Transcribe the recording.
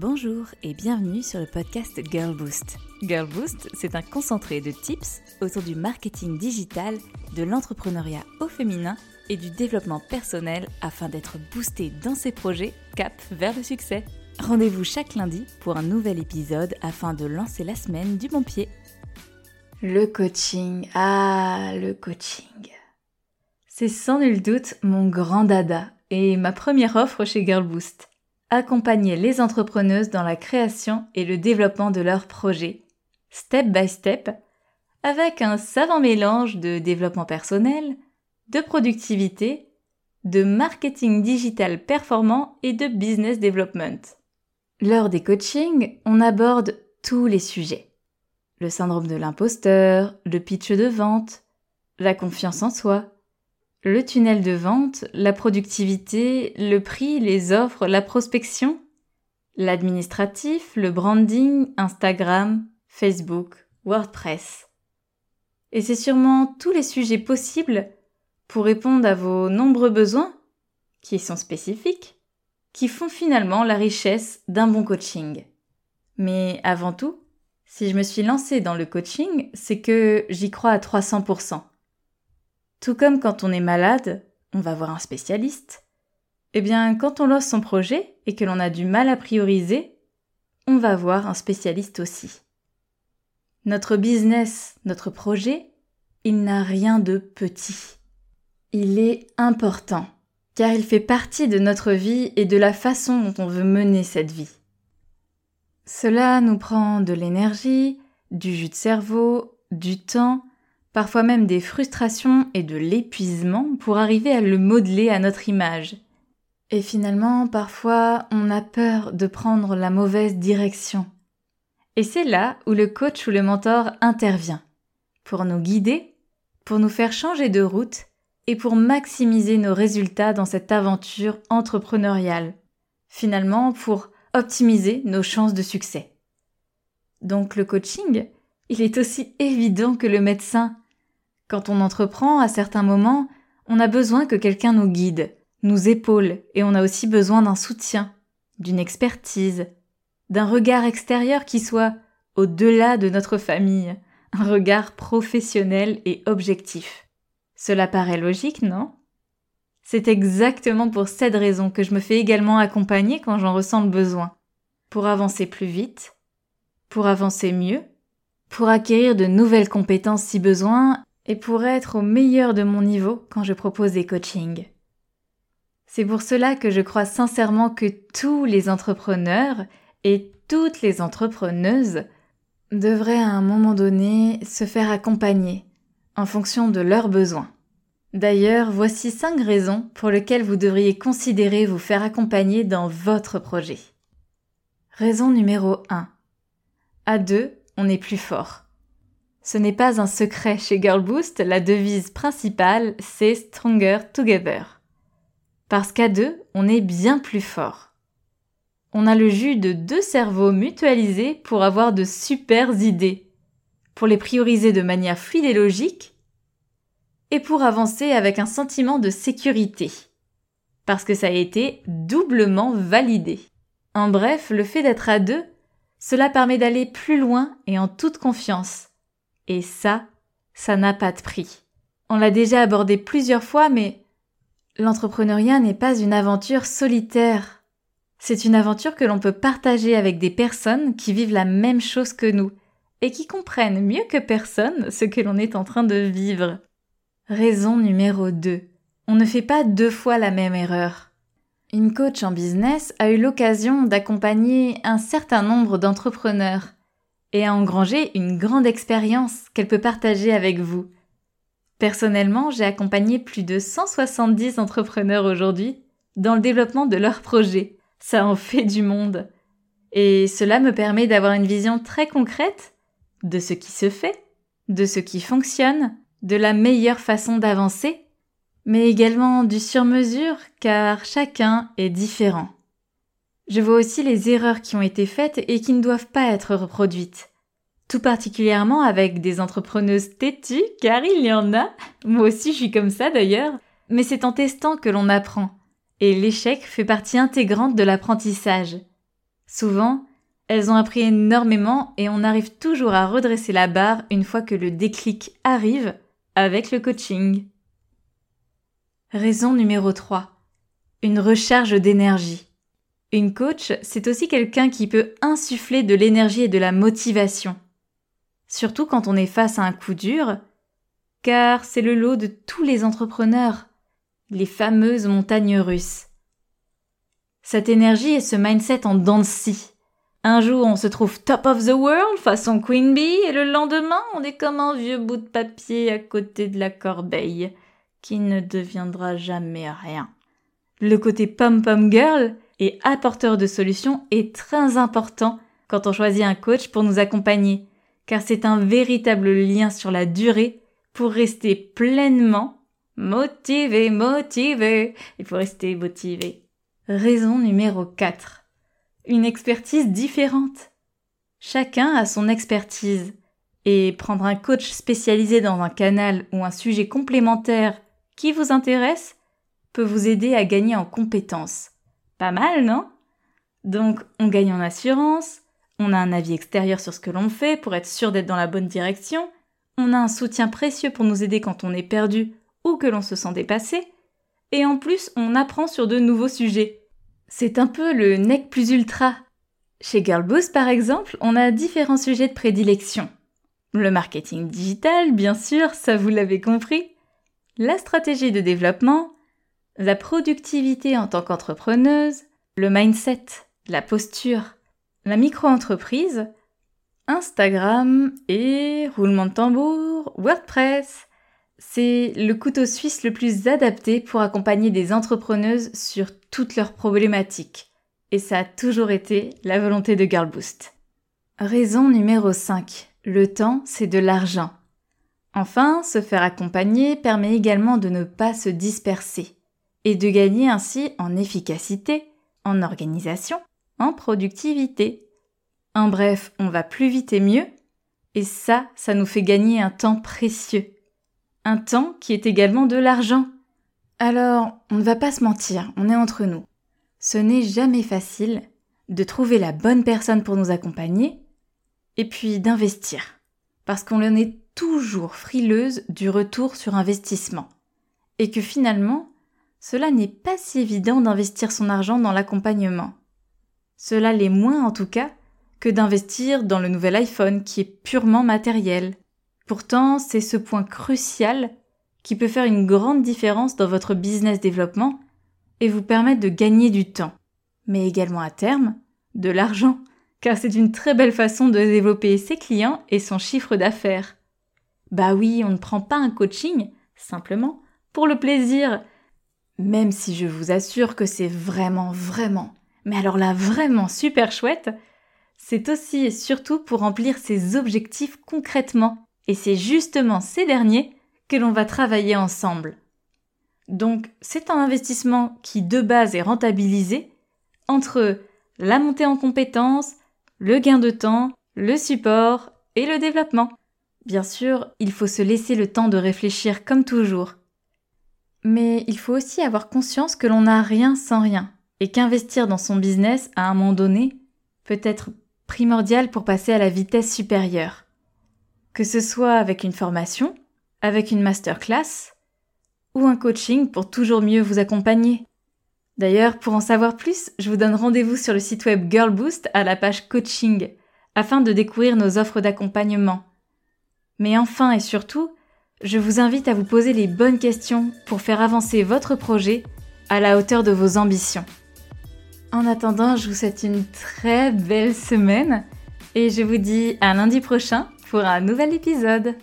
Bonjour et bienvenue sur le podcast Girl Boost. Girl Boost, c'est un concentré de tips autour du marketing digital, de l'entrepreneuriat au féminin et du développement personnel afin d'être boosté dans ses projets cap vers le succès. Rendez-vous chaque lundi pour un nouvel épisode afin de lancer la semaine du bon pied. Le coaching, ah, le coaching. C'est sans nul doute mon grand dada et ma première offre chez Girl Boost accompagner les entrepreneuses dans la création et le développement de leurs projets, step by step, avec un savant mélange de développement personnel, de productivité, de marketing digital performant et de business development. Lors des coachings, on aborde tous les sujets. Le syndrome de l'imposteur, le pitch de vente, la confiance en soi, le tunnel de vente, la productivité, le prix, les offres, la prospection, l'administratif, le branding, Instagram, Facebook, WordPress. Et c'est sûrement tous les sujets possibles pour répondre à vos nombreux besoins, qui sont spécifiques, qui font finalement la richesse d'un bon coaching. Mais avant tout, si je me suis lancée dans le coaching, c'est que j'y crois à 300%. Tout comme quand on est malade, on va voir un spécialiste. Eh bien, quand on lance son projet et que l'on a du mal à prioriser, on va voir un spécialiste aussi. Notre business, notre projet, il n'a rien de petit. Il est important, car il fait partie de notre vie et de la façon dont on veut mener cette vie. Cela nous prend de l'énergie, du jus de cerveau, du temps, parfois même des frustrations et de l'épuisement pour arriver à le modeler à notre image. Et finalement, parfois, on a peur de prendre la mauvaise direction. Et c'est là où le coach ou le mentor intervient, pour nous guider, pour nous faire changer de route et pour maximiser nos résultats dans cette aventure entrepreneuriale. Finalement, pour optimiser nos chances de succès. Donc le coaching, il est aussi évident que le médecin. Quand on entreprend, à certains moments, on a besoin que quelqu'un nous guide, nous épaule, et on a aussi besoin d'un soutien, d'une expertise, d'un regard extérieur qui soit au-delà de notre famille, un regard professionnel et objectif. Cela paraît logique, non? C'est exactement pour cette raison que je me fais également accompagner quand j'en ressens le besoin. Pour avancer plus vite, pour avancer mieux, pour acquérir de nouvelles compétences si besoin, et pour être au meilleur de mon niveau quand je propose des coachings. C'est pour cela que je crois sincèrement que tous les entrepreneurs et toutes les entrepreneuses devraient à un moment donné se faire accompagner en fonction de leurs besoins. D'ailleurs, voici cinq raisons pour lesquelles vous devriez considérer vous faire accompagner dans votre projet. Raison numéro 1. À deux, est plus fort. Ce n'est pas un secret chez Girl Boost, la devise principale, c'est Stronger Together. Parce qu'à deux, on est bien plus fort. On a le jus de deux cerveaux mutualisés pour avoir de super idées, pour les prioriser de manière fluide et logique, et pour avancer avec un sentiment de sécurité, parce que ça a été doublement validé. En bref, le fait d'être à deux, cela permet d'aller plus loin et en toute confiance, et ça, ça n'a pas de prix. On l'a déjà abordé plusieurs fois, mais l'entrepreneuriat n'est pas une aventure solitaire. C'est une aventure que l'on peut partager avec des personnes qui vivent la même chose que nous et qui comprennent mieux que personne ce que l'on est en train de vivre. Raison numéro 2. On ne fait pas deux fois la même erreur. Une coach en business a eu l'occasion d'accompagner un certain nombre d'entrepreneurs et a engrangé une grande expérience qu'elle peut partager avec vous. Personnellement, j'ai accompagné plus de 170 entrepreneurs aujourd'hui dans le développement de leurs projets. Ça en fait du monde. Et cela me permet d'avoir une vision très concrète de ce qui se fait, de ce qui fonctionne, de la meilleure façon d'avancer, mais également du sur-mesure car chacun est différent. Je vois aussi les erreurs qui ont été faites et qui ne doivent pas être reproduites. Tout particulièrement avec des entrepreneuses têtues, car il y en a. Moi aussi je suis comme ça d'ailleurs. Mais c'est en testant que l'on apprend. Et l'échec fait partie intégrante de l'apprentissage. Souvent, elles ont appris énormément et on arrive toujours à redresser la barre une fois que le déclic arrive avec le coaching. Raison numéro 3. Une recharge d'énergie. Une coach, c'est aussi quelqu'un qui peut insuffler de l'énergie et de la motivation. Surtout quand on est face à un coup dur, car c'est le lot de tous les entrepreneurs, les fameuses montagnes russes. Cette énergie et ce mindset en dents Un jour, on se trouve top of the world façon Queen Bee et le lendemain, on est comme un vieux bout de papier à côté de la corbeille qui ne deviendra jamais rien. Le côté pom-pom girl et apporteur de solutions est très important quand on choisit un coach pour nous accompagner, car c'est un véritable lien sur la durée pour rester pleinement motivé, motivé. Il faut rester motivé. Raison numéro 4. Une expertise différente. Chacun a son expertise. Et prendre un coach spécialisé dans un canal ou un sujet complémentaire qui vous intéresse peut vous aider à gagner en compétences. Pas mal, non? Donc, on gagne en assurance, on a un avis extérieur sur ce que l'on fait pour être sûr d'être dans la bonne direction, on a un soutien précieux pour nous aider quand on est perdu ou que l'on se sent dépassé, et en plus, on apprend sur de nouveaux sujets. C'est un peu le nec plus ultra. Chez Girlboost, par exemple, on a différents sujets de prédilection. Le marketing digital, bien sûr, ça vous l'avez compris. La stratégie de développement, la productivité en tant qu'entrepreneuse, le mindset, la posture, la micro-entreprise, Instagram et roulement de tambour, WordPress. C'est le couteau suisse le plus adapté pour accompagner des entrepreneuses sur toutes leurs problématiques. Et ça a toujours été la volonté de Girlboost. Raison numéro 5. Le temps, c'est de l'argent. Enfin, se faire accompagner permet également de ne pas se disperser et de gagner ainsi en efficacité, en organisation, en productivité. En bref, on va plus vite et mieux, et ça, ça nous fait gagner un temps précieux. Un temps qui est également de l'argent. Alors, on ne va pas se mentir, on est entre nous. Ce n'est jamais facile de trouver la bonne personne pour nous accompagner, et puis d'investir, parce qu'on est toujours frileuse du retour sur investissement, et que finalement, cela n'est pas si évident d'investir son argent dans l'accompagnement. Cela l'est moins en tout cas que d'investir dans le nouvel iPhone qui est purement matériel. Pourtant, c'est ce point crucial qui peut faire une grande différence dans votre business développement et vous permettre de gagner du temps, mais également à terme, de l'argent, car c'est une très belle façon de développer ses clients et son chiffre d'affaires. Bah oui, on ne prend pas un coaching, simplement, pour le plaisir, même si je vous assure que c'est vraiment, vraiment, mais alors là vraiment super chouette, c'est aussi et surtout pour remplir ses objectifs concrètement. Et c'est justement ces derniers que l'on va travailler ensemble. Donc c'est un investissement qui de base est rentabilisé entre la montée en compétences, le gain de temps, le support et le développement. Bien sûr, il faut se laisser le temps de réfléchir comme toujours. Mais il faut aussi avoir conscience que l'on n'a rien sans rien et qu'investir dans son business à un moment donné peut être primordial pour passer à la vitesse supérieure. Que ce soit avec une formation, avec une masterclass ou un coaching pour toujours mieux vous accompagner. D'ailleurs, pour en savoir plus, je vous donne rendez-vous sur le site web Girlboost à la page coaching afin de découvrir nos offres d'accompagnement. Mais enfin et surtout, je vous invite à vous poser les bonnes questions pour faire avancer votre projet à la hauteur de vos ambitions. En attendant, je vous souhaite une très belle semaine et je vous dis à lundi prochain pour un nouvel épisode.